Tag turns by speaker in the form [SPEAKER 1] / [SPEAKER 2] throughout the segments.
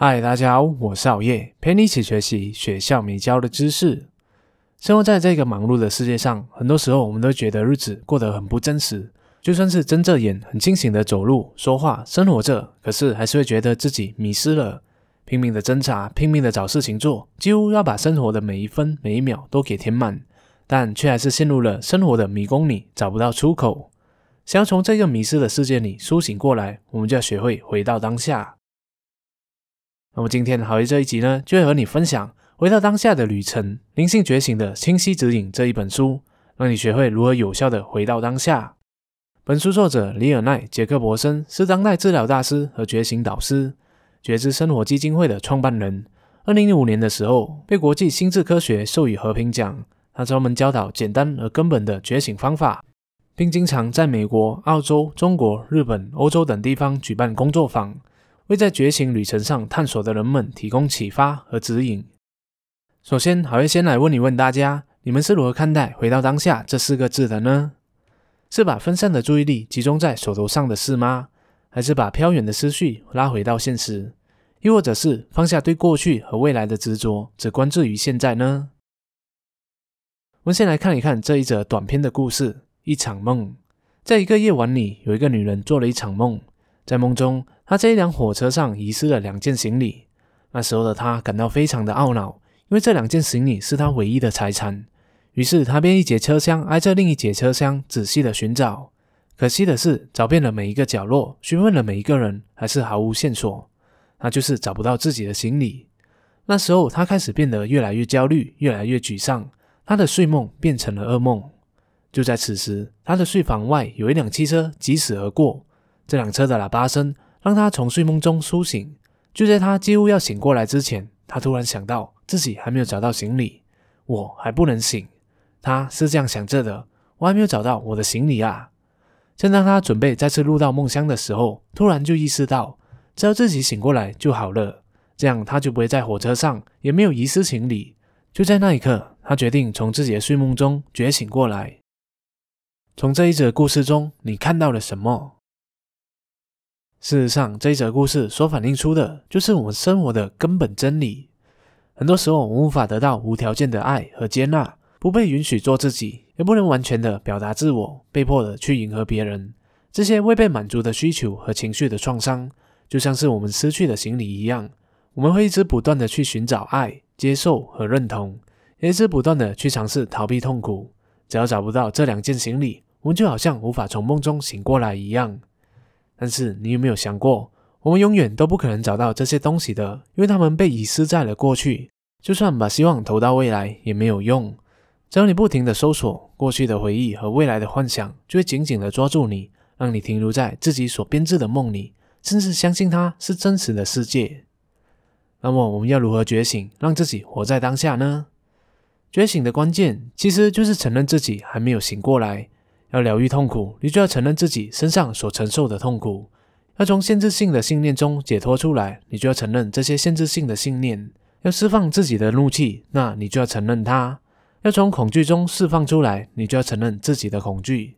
[SPEAKER 1] 嗨，大家好，我是熬夜，陪你一起学习学校没教的知识。生活在这个忙碌的世界上，很多时候我们都觉得日子过得很不真实。就算是睁着眼，很清醒的走路、说话、生活着，可是还是会觉得自己迷失了，拼命的挣扎，拼命的找事情做，几乎要把生活的每一分每一秒都给填满，但却还是陷入了生活的迷宫里，找不到出口。想要从这个迷失的世界里苏醒过来，我们就要学会回到当下。那么今天好运这一集呢，就会和你分享回到当下的旅程，灵性觉醒的清晰指引这一本书，让你学会如何有效的回到当下。本书作者里尔奈·杰克伯森是当代治疗大师和觉醒导师，觉知生活基金会的创办人。二零零五年的时候，被国际心智科学授予和平奖。他专门教导简单而根本的觉醒方法，并经常在美国、澳洲、中国、日本、欧洲等地方举办工作坊。为在觉醒旅程上探索的人们提供启发和指引。首先，好会先来问一问大家：你们是如何看待“回到当下”这四个字的呢？是把分散的注意力集中在手头上的事吗？还是把飘远的思绪拉回到现实？又或者是放下对过去和未来的执着，只关注于现在呢？我们先来看一看这一则短篇的故事：一场梦。在一个夜晚里，有一个女人做了一场梦，在梦中。他在一辆火车上遗失了两件行李，那时候的他感到非常的懊恼，因为这两件行李是他唯一的财产。于是他便一节车厢挨着另一节车厢仔细的寻找。可惜的是，找遍了每一个角落，询问了每一个人，还是毫无线索。那就是找不到自己的行李。那时候他开始变得越来越焦虑，越来越沮丧。他的睡梦变成了噩梦。就在此时，他的睡房外有一辆汽车疾驶而过，这辆车的喇叭声。让他从睡梦中苏醒。就在他几乎要醒过来之前，他突然想到自己还没有找到行李，我还不能醒。他是这样想着的：我还没有找到我的行李啊！正当他准备再次入到梦乡的时候，突然就意识到，只要自己醒过来就好了，这样他就不会在火车上也没有遗失行李。就在那一刻，他决定从自己的睡梦中觉醒过来。从这一则故事中，你看到了什么？事实上，这一则故事所反映出的就是我们生活的根本真理。很多时候，我们无法得到无条件的爱和接纳，不被允许做自己，也不能完全的表达自我，被迫的去迎合别人。这些未被满足的需求和情绪的创伤，就像是我们失去的行李一样，我们会一直不断的去寻找爱、接受和认同，也一直不断的去尝试逃避痛苦。只要找不到这两件行李，我们就好像无法从梦中醒过来一样。但是你有没有想过，我们永远都不可能找到这些东西的，因为它们被遗失在了过去。就算把希望投到未来也没有用。只要你不停的搜索过去的回忆和未来的幻想，就会紧紧的抓住你，让你停留在自己所编织的梦里，甚至相信它是真实的世界。那么我们要如何觉醒，让自己活在当下呢？觉醒的关键其实就是承认自己还没有醒过来。要疗愈痛苦，你就要承认自己身上所承受的痛苦；要从限制性的信念中解脱出来，你就要承认这些限制性的信念；要释放自己的怒气，那你就要承认它；要从恐惧中释放出来，你就要承认自己的恐惧。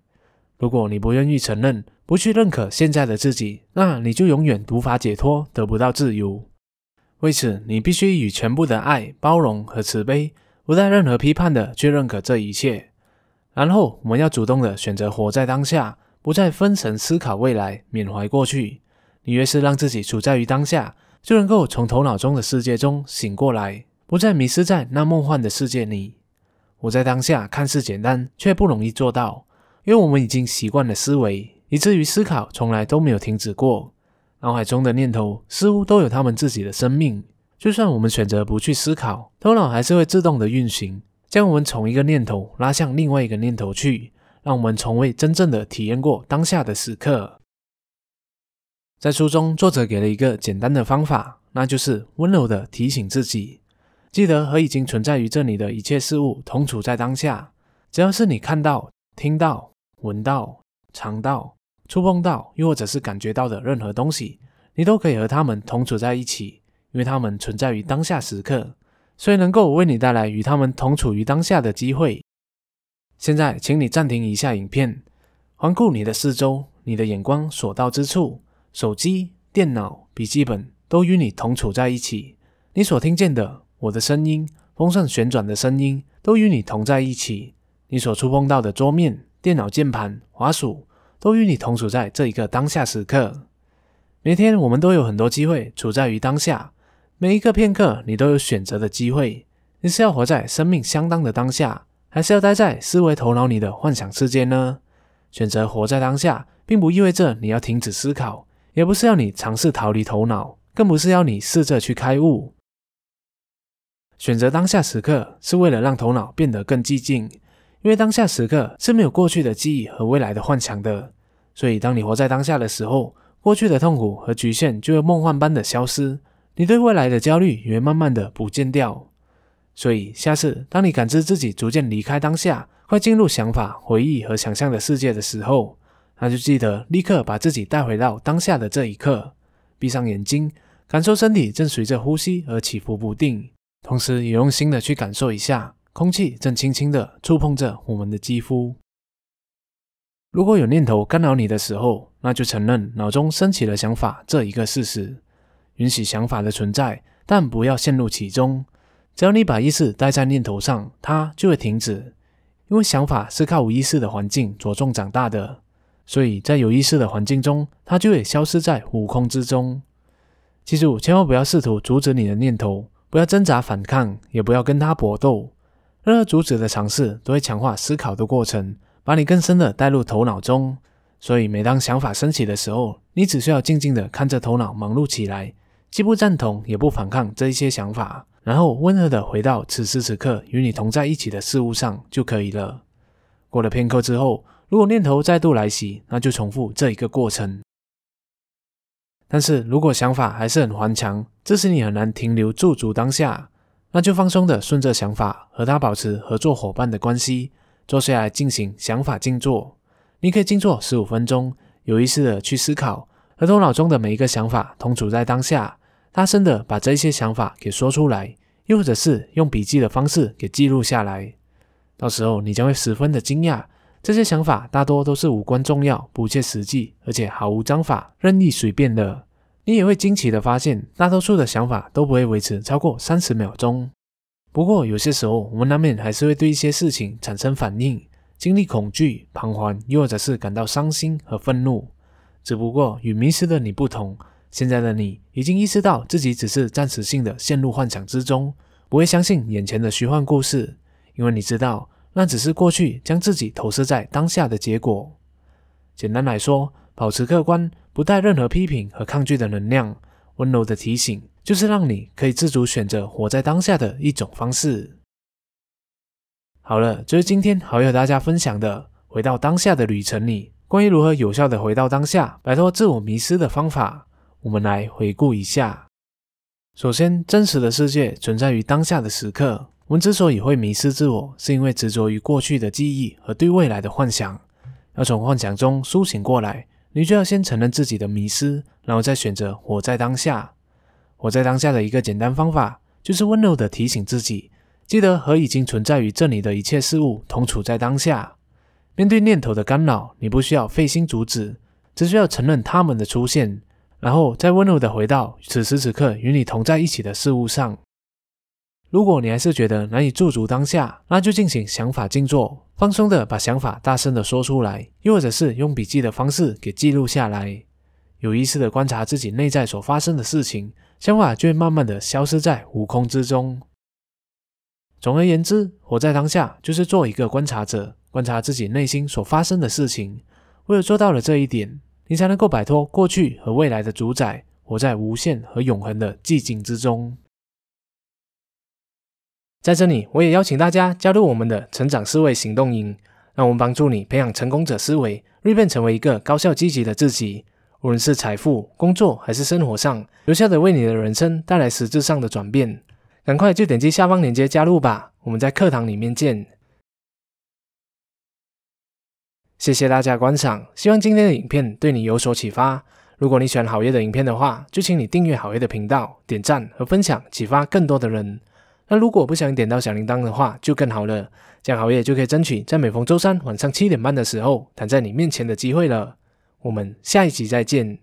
[SPEAKER 1] 如果你不愿意承认，不去认可现在的自己，那你就永远无法解脱，得不到自由。为此，你必须以全部的爱、包容和慈悲，不带任何批判的去认可这一切。然后，我们要主动的选择活在当下，不再分神思考未来，缅怀过去。你越是让自己处在于当下，就能够从头脑中的世界中醒过来，不再迷失在那梦幻的世界里。活在当下看似简单，却不容易做到，因为我们已经习惯了思维，以至于思考从来都没有停止过。脑海中的念头似乎都有他们自己的生命，就算我们选择不去思考，头脑还是会自动的运行。将我们从一个念头拉向另外一个念头去，让我们从未真正的体验过当下的时刻。在书中，作者给了一个简单的方法，那就是温柔的提醒自己，记得和已经存在于这里的一切事物同处在当下。只要是你看到、听到、闻到、尝到、触碰到，又或者是感觉到的任何东西，你都可以和他们同处在一起，因为他们存在于当下时刻。所以能够为你带来与他们同处于当下的机会。现在，请你暂停一下影片，环顾你的四周，你的眼光所到之处，手机、电脑、笔记本、都与你同处在一起。你所听见的我的声音，风扇旋转的声音，都与你同在一起。你所触碰到的桌面、电脑键盘、滑鼠，都与你同处在这一个当下时刻。每天我们都有很多机会处在于当下，每一个片刻你都有选择的机会。你是要活在生命相当的当下，还是要待在思维头脑里的幻想世界呢？选择活在当下，并不意味着你要停止思考，也不是要你尝试逃离头脑，更不是要你试着去开悟。选择当下时刻，是为了让头脑变得更寂静，因为当下时刻是没有过去的记忆和未来的幻想的。所以，当你活在当下的时候，过去的痛苦和局限就会梦幻般的消失，你对未来的焦虑也会慢慢的不见掉。所以，下次当你感知自己逐渐离开当下，快进入想法、回忆和想象的世界的时候，那就记得立刻把自己带回到当下的这一刻，闭上眼睛，感受身体正随着呼吸而起伏不定。同时，也用心的去感受一下，空气正轻轻的触碰着我们的肌肤。如果有念头干扰你的时候，那就承认脑中升起了想法这一个事实，允许想法的存在，但不要陷入其中。只要你把意识带在念头上，它就会停止。因为想法是靠无意识的环境着重长大的，所以在有意识的环境中，它就会消失在悟空之中。记住，千万不要试图阻止你的念头。不要挣扎反抗，也不要跟它搏斗。任何阻止的尝试都会强化思考的过程，把你更深的带入头脑中。所以，每当想法升起的时候，你只需要静静的看着头脑忙碌起来，既不赞同也不反抗这一些想法，然后温和的回到此时此刻与你同在一起的事物上就可以了。过了片刻之后，如果念头再度来袭，那就重复这一个过程。但是如果想法还是很顽强，这时你很难停留驻足当下，那就放松的顺着想法，和他保持合作伙伴的关系，坐下来进行想法静坐。你可以静坐十五分钟，有意识的去思考，和头脑中的每一个想法同处在当下，大声的把这些想法给说出来，又或者是用笔记的方式给记录下来。到时候你将会十分的惊讶。这些想法大多都是无关重要、不切实际，而且毫无章法、任意随便的。你也会惊奇的发现，大多数的想法都不会维持超过三十秒钟。不过，有些时候我们难免还是会对一些事情产生反应，经历恐惧、彷徨，又或者是感到伤心和愤怒。只不过与迷失的你不同，现在的你已经意识到自己只是暂时性的陷入幻想之中，不会相信眼前的虚幻故事，因为你知道。那只是过去将自己投射在当下的结果。简单来说，保持客观，不带任何批评和抗拒的能量，温柔的提醒，就是让你可以自主选择活在当下的一种方式。好了，这是今天好友大家分享的回到当下的旅程里，关于如何有效的回到当下，摆脱自我迷失的方法。我们来回顾一下。首先，真实的世界存在于当下的时刻。我们之所以会迷失自我，是因为执着于过去的记忆和对未来的幻想。要从幻想中苏醒过来，你就要先承认自己的迷失，然后再选择活在当下。活在当下的一个简单方法，就是温柔地提醒自己，记得和已经存在于这里的一切事物同处在当下。面对念头的干扰，你不需要费心阻止，只需要承认他们的出现，然后再温柔的回到此时此刻与你同在一起的事物上。如果你还是觉得难以驻足当下，那就进行想法静坐，放松的把想法大声的说出来，又或者是用笔记的方式给记录下来，有意识的观察自己内在所发生的事情，想法就会慢慢的消失在悟空之中。总而言之，活在当下就是做一个观察者，观察自己内心所发生的事情。唯有做到了这一点，你才能够摆脱过去和未来的主宰，活在无限和永恒的寂静之中。在这里，我也邀请大家加入我们的成长思维行动营，让我们帮助你培养成功者思维，蜕变成为一个高效积极的自己。无论是财富、工作还是生活上，有效的为你的人生带来实质上的转变。赶快就点击下方链接加入吧！我们在课堂里面见。谢谢大家观赏，希望今天的影片对你有所启发。如果你喜欢好业的影片的话，就请你订阅好业的频道，点赞和分享，启发更多的人。那如果不想点到小铃铛的话，就更好了。这样好业就可以争取在每逢周三晚上七点半的时候，躺在你面前的机会了。我们下一集再见。